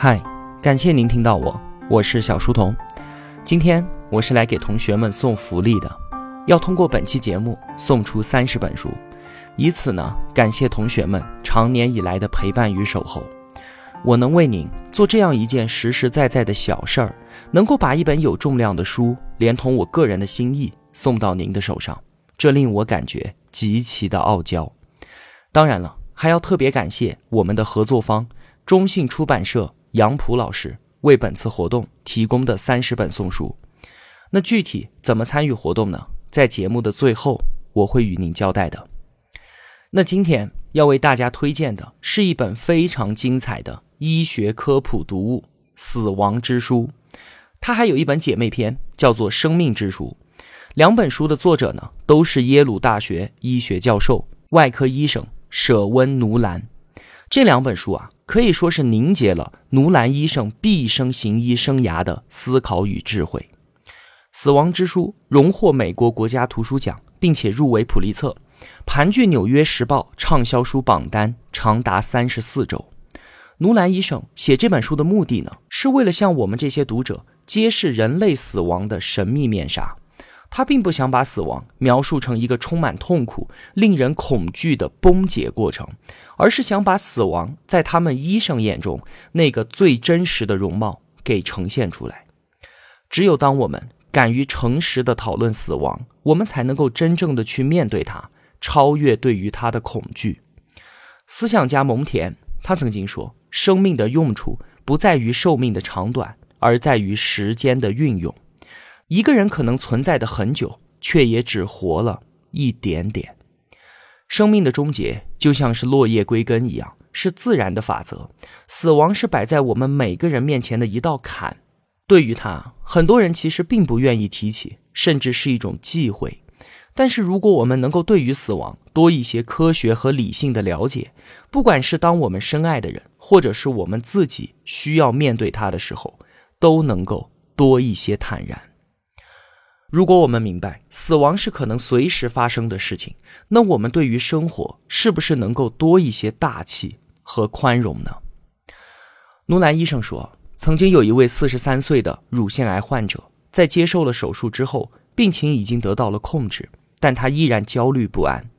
嗨，感谢您听到我，我是小书童。今天我是来给同学们送福利的，要通过本期节目送出三十本书，以此呢感谢同学们长年以来的陪伴与守候。我能为您做这样一件实实在在的小事儿，能够把一本有重量的书，连同我个人的心意送到您的手上，这令我感觉极其的傲娇。当然了，还要特别感谢我们的合作方中信出版社杨浦老师为本次活动提供的三十本送书。那具体怎么参与活动呢？在节目的最后我会与您交代的。那今天要为大家推荐的是一本非常精彩的医学科普读物《死亡之书》，它还有一本姐妹篇叫做《生命之书》。两本书的作者呢都是耶鲁大学医学教授、外科医生。舍温·奴兰这两本书啊，可以说是凝结了奴兰医生毕生行医生涯的思考与智慧。《死亡之书》荣获美国国家图书奖，并且入围普利策，盘踞《纽约时报》畅销书榜单长达三十四周。奴兰医生写这本书的目的呢，是为了向我们这些读者揭示人类死亡的神秘面纱。他并不想把死亡描述成一个充满痛苦、令人恐惧的崩解过程，而是想把死亡在他们医生眼中那个最真实的容貌给呈现出来。只有当我们敢于诚实的讨论死亡，我们才能够真正的去面对它，超越对于它的恐惧。思想家蒙田他曾经说：“生命的用处不在于寿命的长短，而在于时间的运用。”一个人可能存在的很久，却也只活了一点点。生命的终结就像是落叶归根一样，是自然的法则。死亡是摆在我们每个人面前的一道坎。对于他，很多人其实并不愿意提起，甚至是一种忌讳。但是，如果我们能够对于死亡多一些科学和理性的了解，不管是当我们深爱的人，或者是我们自己需要面对他的时候，都能够多一些坦然。如果我们明白死亡是可能随时发生的事情，那我们对于生活是不是能够多一些大气和宽容呢？奴兰医生说，曾经有一位四十三岁的乳腺癌患者，在接受了手术之后，病情已经得到了控制，但他依然焦虑不安。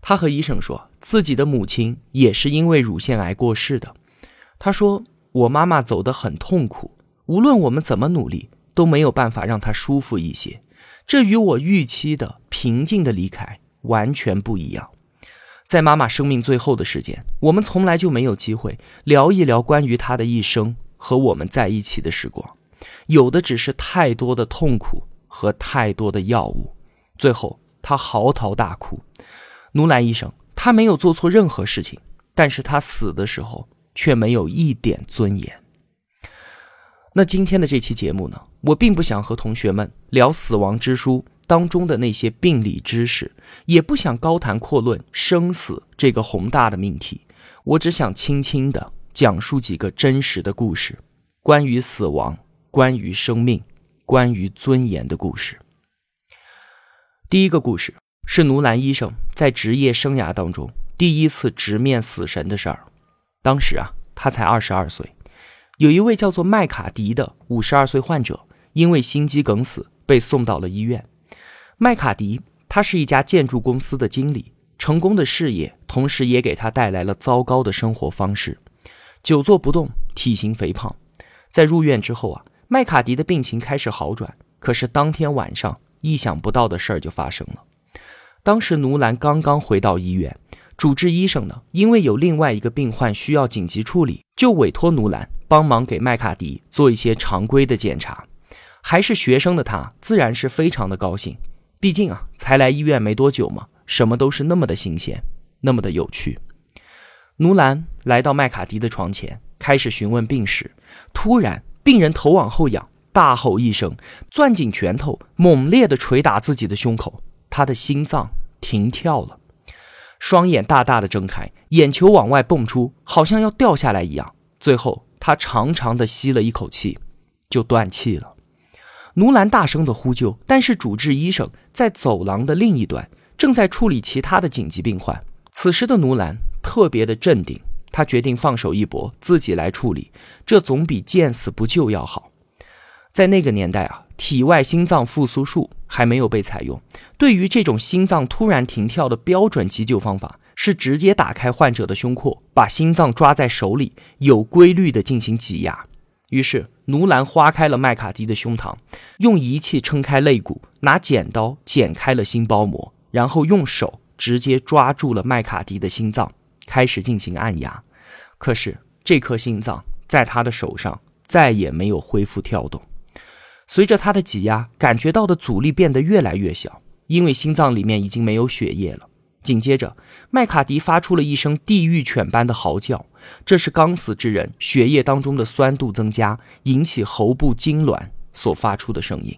他和医生说，自己的母亲也是因为乳腺癌过世的。他说：“我妈妈走得很痛苦，无论我们怎么努力。”都没有办法让他舒服一些，这与我预期的平静的离开完全不一样。在妈妈生命最后的时间，我们从来就没有机会聊一聊关于她的一生和我们在一起的时光，有的只是太多的痛苦和太多的药物。最后，他嚎啕大哭。奴兰医生，他没有做错任何事情，但是他死的时候却没有一点尊严。那今天的这期节目呢，我并不想和同学们聊《死亡之书》当中的那些病理知识，也不想高谈阔论生死这个宏大的命题。我只想轻轻的讲述几个真实的故事，关于死亡、关于生命、关于尊严的故事。第一个故事是奴兰医生在职业生涯当中第一次直面死神的事儿。当时啊，他才二十二岁。有一位叫做麦卡迪的五十二岁患者，因为心肌梗死被送到了医院。麦卡迪他是一家建筑公司的经理，成功的事业同时也给他带来了糟糕的生活方式，久坐不动，体型肥胖。在入院之后啊，麦卡迪的病情开始好转。可是当天晚上，意想不到的事儿就发生了。当时奴兰刚刚回到医院，主治医生呢，因为有另外一个病患需要紧急处理，就委托奴兰。帮忙给麦卡迪做一些常规的检查，还是学生的他自然是非常的高兴。毕竟啊，才来医院没多久嘛，什么都是那么的新鲜，那么的有趣。奴兰来到麦卡迪的床前，开始询问病史。突然，病人头往后仰，大吼一声，攥紧拳头，猛烈地捶打自己的胸口。他的心脏停跳了，双眼大大的睁开，眼球往外蹦出，好像要掉下来一样。最后。他长长的吸了一口气，就断气了。奴兰大声的呼救，但是主治医生在走廊的另一端，正在处理其他的紧急病患。此时的奴兰特别的镇定，他决定放手一搏，自己来处理，这总比见死不救要好。在那个年代啊，体外心脏复苏术还没有被采用。对于这种心脏突然停跳的标准急救方法是直接打开患者的胸廓，把心脏抓在手里，有规律的进行挤压。于是，奴兰划开了麦卡迪的胸膛，用仪器撑开肋骨，拿剪刀剪开了心包膜，然后用手直接抓住了麦卡迪的心脏，开始进行按压。可是，这颗心脏在他的手上再也没有恢复跳动。随着他的挤压，感觉到的阻力变得越来越小，因为心脏里面已经没有血液了。紧接着，麦卡迪发出了一声地狱犬般的嚎叫，这是刚死之人血液当中的酸度增加，引起喉部痉挛所发出的声音。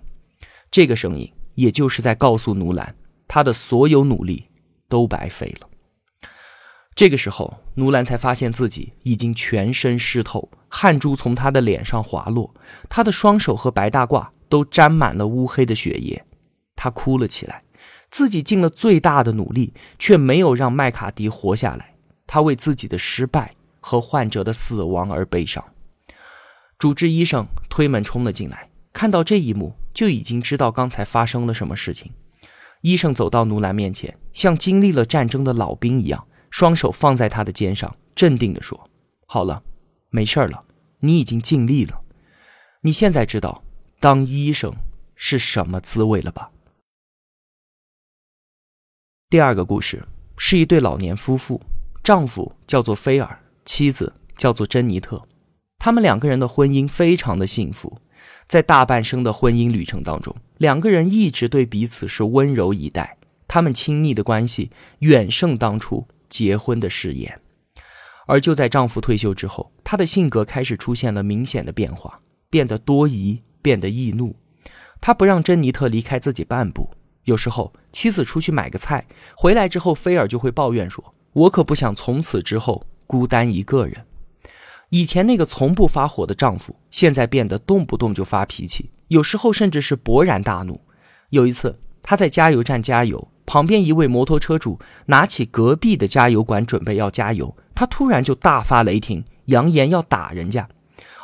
这个声音也就是在告诉奴兰，他的所有努力都白费了。这个时候，奴兰才发现自己已经全身湿透，汗珠从他的脸上滑落，他的双手和白大褂都沾满了乌黑的血液。他哭了起来，自己尽了最大的努力，却没有让麦卡迪活下来。他为自己的失败和患者的死亡而悲伤。主治医生推门冲了进来，看到这一幕，就已经知道刚才发生了什么事情。医生走到奴兰面前，像经历了战争的老兵一样。双手放在他的肩上，镇定地说：“好了，没事了，你已经尽力了。你现在知道当医生是什么滋味了吧？”第二个故事是一对老年夫妇，丈夫叫做菲尔，妻子叫做珍妮特。他们两个人的婚姻非常的幸福，在大半生的婚姻旅程当中，两个人一直对彼此是温柔以待，他们亲密的关系远胜当初。结婚的誓言，而就在丈夫退休之后，她的性格开始出现了明显的变化，变得多疑，变得易怒。她不让珍妮特离开自己半步。有时候，妻子出去买个菜，回来之后，菲尔就会抱怨说：“我可不想从此之后孤单一个人。”以前那个从不发火的丈夫，现在变得动不动就发脾气，有时候甚至是勃然大怒。有一次，他在加油站加油。旁边一位摩托车主拿起隔壁的加油管，准备要加油，他突然就大发雷霆，扬言要打人家。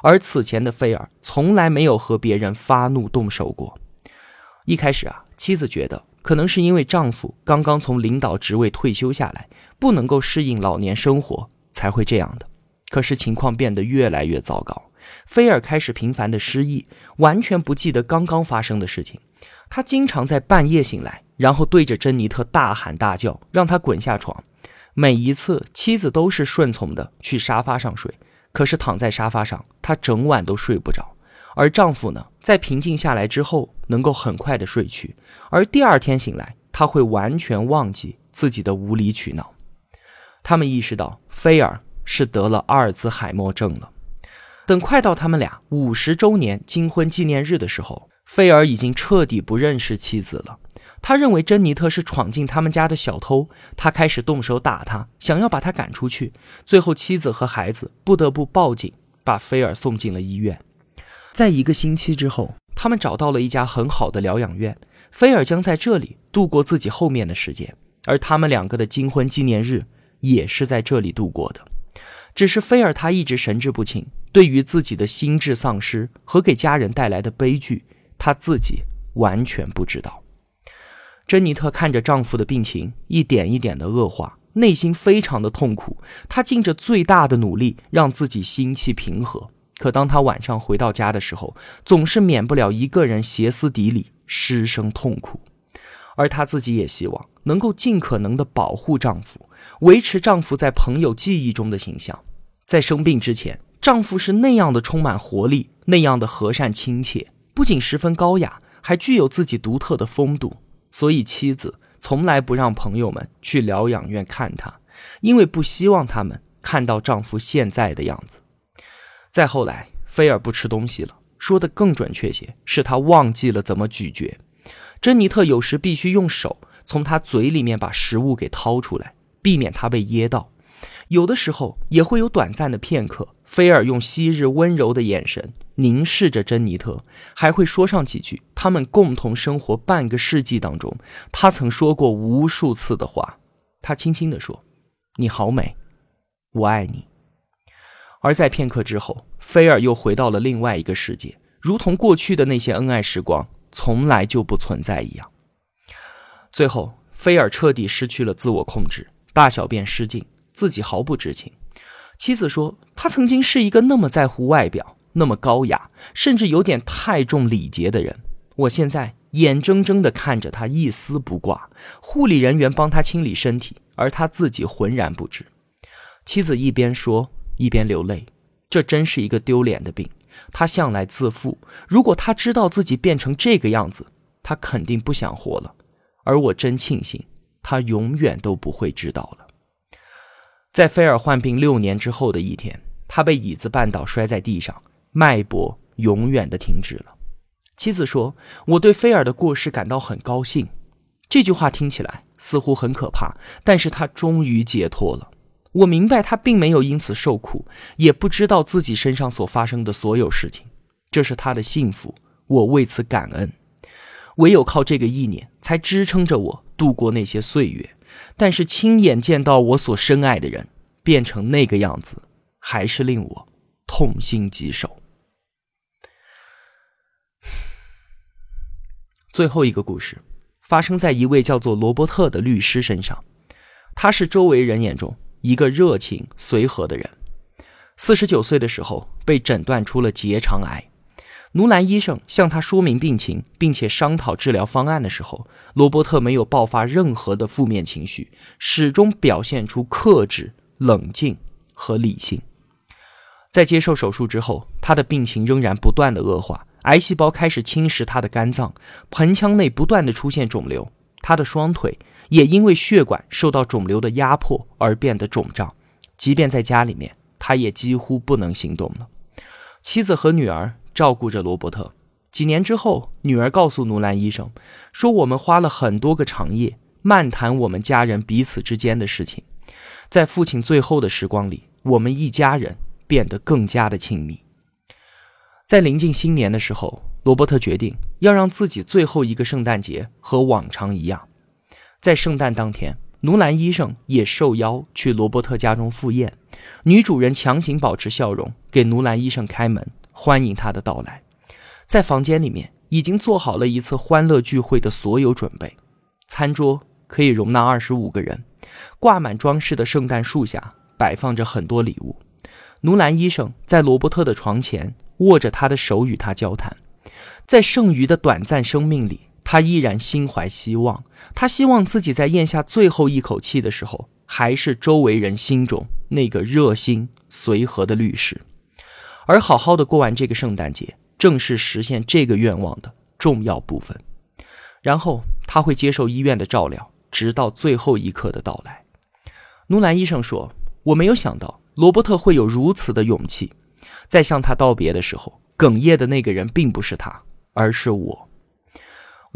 而此前的菲尔从来没有和别人发怒动手过。一开始啊，妻子觉得可能是因为丈夫刚刚从领导职位退休下来，不能够适应老年生活，才会这样的。可是情况变得越来越糟糕，菲尔开始频繁的失忆，完全不记得刚刚发生的事情。他经常在半夜醒来。然后对着珍妮特大喊大叫，让她滚下床。每一次，妻子都是顺从的去沙发上睡。可是躺在沙发上，她整晚都睡不着。而丈夫呢，在平静下来之后，能够很快的睡去。而第二天醒来，他会完全忘记自己的无理取闹。他们意识到菲尔是得了阿尔兹海默症了。等快到他们俩五十周年金婚纪念日的时候，菲尔已经彻底不认识妻子了。他认为珍妮特是闯进他们家的小偷，他开始动手打他，想要把他赶出去。最后，妻子和孩子不得不报警，把菲尔送进了医院。在一个星期之后，他们找到了一家很好的疗养院，菲尔将在这里度过自己后面的时间，而他们两个的金婚纪念日也是在这里度过的。只是菲尔他一直神志不清，对于自己的心智丧失和给家人带来的悲剧，他自己完全不知道。珍妮特看着丈夫的病情一点一点的恶化，内心非常的痛苦。她尽着最大的努力让自己心气平和，可当她晚上回到家的时候，总是免不了一个人歇斯底里、失声痛哭。而她自己也希望能够尽可能的保护丈夫，维持丈夫在朋友记忆中的形象。在生病之前，丈夫是那样的充满活力，那样的和善亲切，不仅十分高雅，还具有自己独特的风度。所以，妻子从来不让朋友们去疗养院看他，因为不希望他们看到丈夫现在的样子。再后来，菲尔不吃东西了，说的更准确些，是他忘记了怎么咀嚼。珍妮特有时必须用手从他嘴里面把食物给掏出来，避免他被噎到。有的时候也会有短暂的片刻，菲尔用昔日温柔的眼神凝视着珍妮特，还会说上几句他们共同生活半个世纪当中他曾说过无数次的话。他轻轻地说：“你好美，我爱你。”而在片刻之后，菲尔又回到了另外一个世界，如同过去的那些恩爱时光从来就不存在一样。最后，菲尔彻底失去了自我控制，大小便失禁，自己毫不知情。妻子说：“他曾经是一个那么在乎外表、那么高雅，甚至有点太重礼节的人。我现在眼睁睁地看着他一丝不挂，护理人员帮他清理身体，而他自己浑然不知。”妻子一边说。一边流泪，这真是一个丢脸的病。他向来自负，如果他知道自己变成这个样子，他肯定不想活了。而我真庆幸，他永远都不会知道了。在菲尔患病六年之后的一天，他被椅子绊倒，摔在地上，脉搏永远的停止了。妻子说：“我对菲尔的过世感到很高兴。”这句话听起来似乎很可怕，但是他终于解脱了。我明白他并没有因此受苦，也不知道自己身上所发生的所有事情，这是他的幸福，我为此感恩。唯有靠这个意念，才支撑着我度过那些岁月。但是亲眼见到我所深爱的人变成那个样子，还是令我痛心疾首。最后一个故事，发生在一位叫做罗伯特的律师身上，他是周围人眼中。一个热情随和的人，四十九岁的时候被诊断出了结肠癌。奴兰医生向他说明病情，并且商讨治疗方案的时候，罗伯特没有爆发任何的负面情绪，始终表现出克制、冷静和理性。在接受手术之后，他的病情仍然不断的恶化，癌细胞开始侵蚀他的肝脏，盆腔内不断的出现肿瘤，他的双腿。也因为血管受到肿瘤的压迫而变得肿胀，即便在家里面，他也几乎不能行动了。妻子和女儿照顾着罗伯特。几年之后，女儿告诉努兰医生说：“我们花了很多个长夜，漫谈我们家人彼此之间的事情。在父亲最后的时光里，我们一家人变得更加的亲密。”在临近新年的时候，罗伯特决定要让自己最后一个圣诞节和往常一样。在圣诞当天，奴兰医生也受邀去罗伯特家中赴宴。女主人强行保持笑容，给奴兰医生开门，欢迎他的到来。在房间里面，已经做好了一次欢乐聚会的所有准备。餐桌可以容纳二十五个人，挂满装饰的圣诞树下摆放着很多礼物。奴兰医生在罗伯特的床前握着他的手，与他交谈。在剩余的短暂生命里。他依然心怀希望，他希望自己在咽下最后一口气的时候，还是周围人心中那个热心随和的律师。而好好的过完这个圣诞节，正是实现这个愿望的重要部分。然后他会接受医院的照料，直到最后一刻的到来。努兰医生说：“我没有想到罗伯特会有如此的勇气，在向他道别的时候，哽咽的那个人并不是他，而是我。”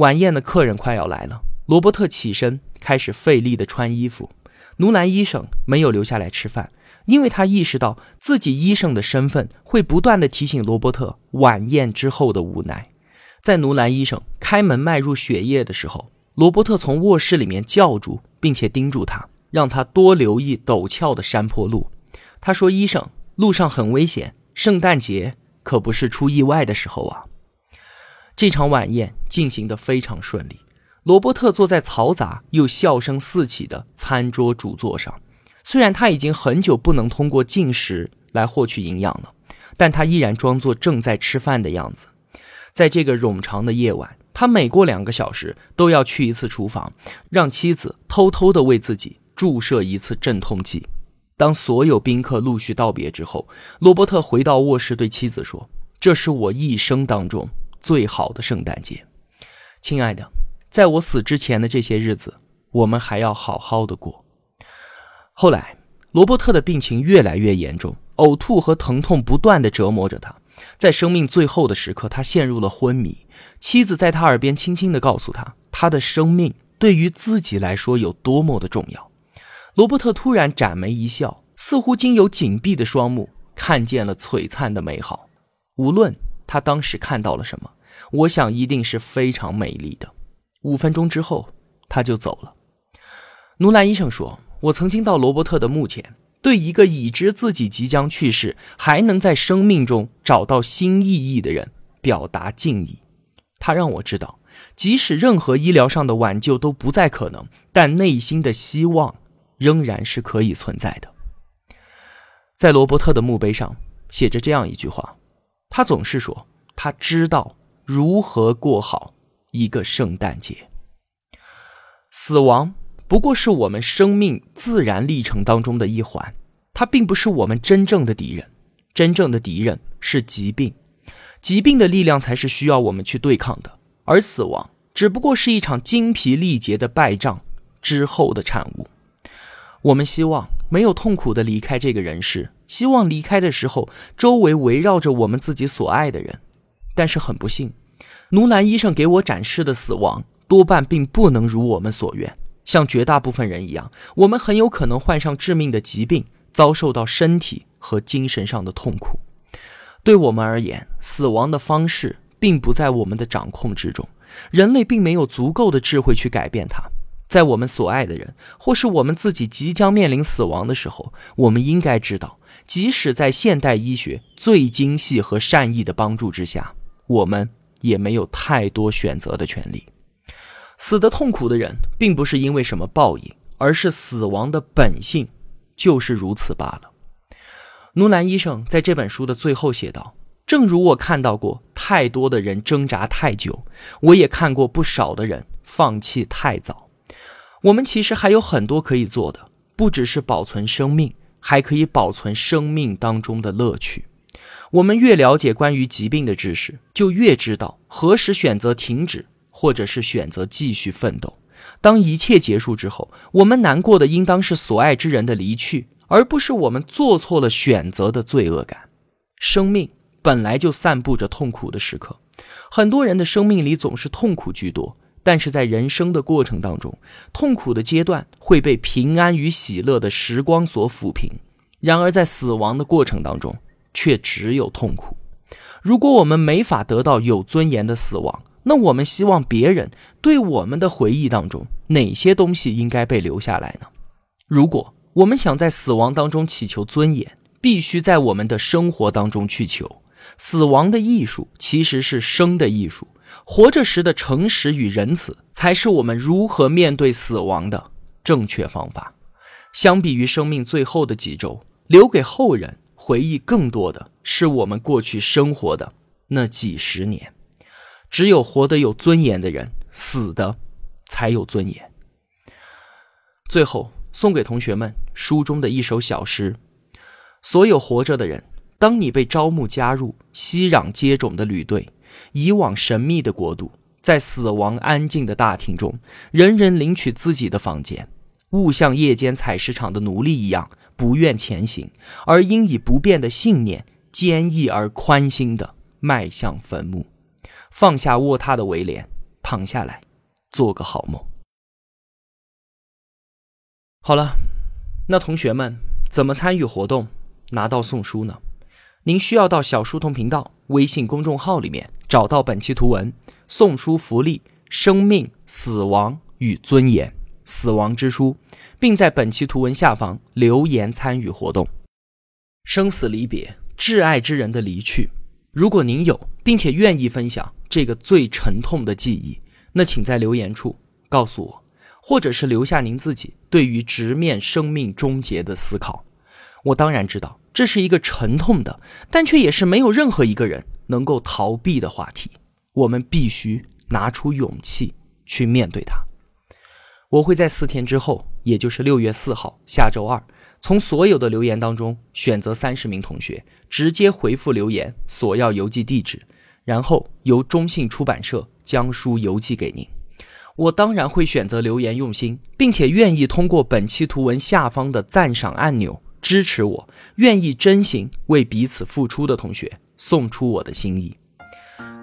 晚宴的客人快要来了，罗伯特起身开始费力地穿衣服。奴兰医生没有留下来吃饭，因为他意识到自己医生的身份会不断地提醒罗伯特晚宴之后的无奈。在奴兰医生开门迈入血液的时候，罗伯特从卧室里面叫住，并且叮嘱他，让他多留意陡峭的山坡路。他说：“医生，路上很危险，圣诞节可不是出意外的时候啊。”这场晚宴进行得非常顺利。罗伯特坐在嘈杂又笑声四起的餐桌主座上，虽然他已经很久不能通过进食来获取营养了，但他依然装作正在吃饭的样子。在这个冗长的夜晚，他每过两个小时都要去一次厨房，让妻子偷偷地为自己注射一次镇痛剂。当所有宾客陆续道别之后，罗伯特回到卧室，对妻子说：“这是我一生当中。”最好的圣诞节，亲爱的，在我死之前的这些日子，我们还要好好的过。后来，罗伯特的病情越来越严重，呕吐和疼痛不断的折磨着他。在生命最后的时刻，他陷入了昏迷。妻子在他耳边轻轻的告诉他，他的生命对于自己来说有多么的重要。罗伯特突然展眉一笑，似乎经由紧闭的双目看见了璀璨的美好。无论。他当时看到了什么？我想一定是非常美丽的。五分钟之后，他就走了。奴兰医生说：“我曾经到罗伯特的墓前，对一个已知自己即将去世，还能在生命中找到新意义的人表达敬意。他让我知道，即使任何医疗上的挽救都不再可能，但内心的希望仍然是可以存在的。在罗伯特的墓碑上写着这样一句话：他总是说，他知道如何过好一个圣诞节。死亡。不过是我们生命自然历程当中的一环，它并不是我们真正的敌人。真正的敌人是疾病，疾病的力量才是需要我们去对抗的。而死亡只不过是一场精疲力竭的败仗之后的产物。我们希望没有痛苦的离开这个人世，希望离开的时候周围围绕着我们自己所爱的人。但是很不幸，奴兰医生给我展示的死亡多半并不能如我们所愿。像绝大部分人一样，我们很有可能患上致命的疾病，遭受到身体和精神上的痛苦。对我们而言，死亡的方式并不在我们的掌控之中，人类并没有足够的智慧去改变它。在我们所爱的人，或是我们自己即将面临死亡的时候，我们应该知道，即使在现代医学最精细和善意的帮助之下，我们也没有太多选择的权利。死的痛苦的人，并不是因为什么报应，而是死亡的本性就是如此罢了。奴兰医生在这本书的最后写道：“正如我看到过太多的人挣扎太久，我也看过不少的人放弃太早。我们其实还有很多可以做的，不只是保存生命，还可以保存生命当中的乐趣。我们越了解关于疾病的知识，就越知道何时选择停止。”或者是选择继续奋斗。当一切结束之后，我们难过的应当是所爱之人的离去，而不是我们做错了选择的罪恶感。生命本来就散布着痛苦的时刻，很多人的生命里总是痛苦居多。但是在人生的过程当中，痛苦的阶段会被平安与喜乐的时光所抚平。然而在死亡的过程当中，却只有痛苦。如果我们没法得到有尊严的死亡，那我们希望别人对我们的回忆当中哪些东西应该被留下来呢？如果我们想在死亡当中祈求尊严，必须在我们的生活当中去求。死亡的艺术其实是生的艺术，活着时的诚实与仁慈才是我们如何面对死亡的正确方法。相比于生命最后的几周，留给后人回忆更多的是我们过去生活的那几十年。只有活得有尊严的人，死的才有尊严。最后送给同学们书中的一首小诗：所有活着的人，当你被招募加入熙攘接踵的旅队，以往神秘的国度，在死亡安静的大厅中，人人领取自己的房间，勿像夜间采石场的奴隶一样不愿前行，而应以不变的信念，坚毅而宽心的迈向坟墓。放下卧榻的围帘，躺下来，做个好梦。好了，那同学们怎么参与活动拿到送书呢？您需要到小书童频道微信公众号里面找到本期图文送书福利《生命、死亡与尊严》死亡之书，并在本期图文下方留言参与活动。生死离别，挚爱之人的离去，如果您有，并且愿意分享。这个最沉痛的记忆，那请在留言处告诉我，或者是留下您自己对于直面生命终结的思考。我当然知道这是一个沉痛的，但却也是没有任何一个人能够逃避的话题。我们必须拿出勇气去面对它。我会在四天之后，也就是六月四号下周二，从所有的留言当中选择三十名同学，直接回复留言索要邮寄地址。然后由中信出版社将书邮寄给您。我当然会选择留言用心，并且愿意通过本期图文下方的赞赏按钮支持我，愿意真心为彼此付出的同学送出我的心意。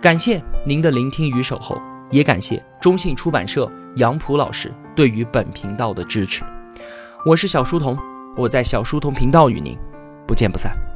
感谢您的聆听与守候，也感谢中信出版社杨浦老师对于本频道的支持。我是小书童，我在小书童频道与您不见不散。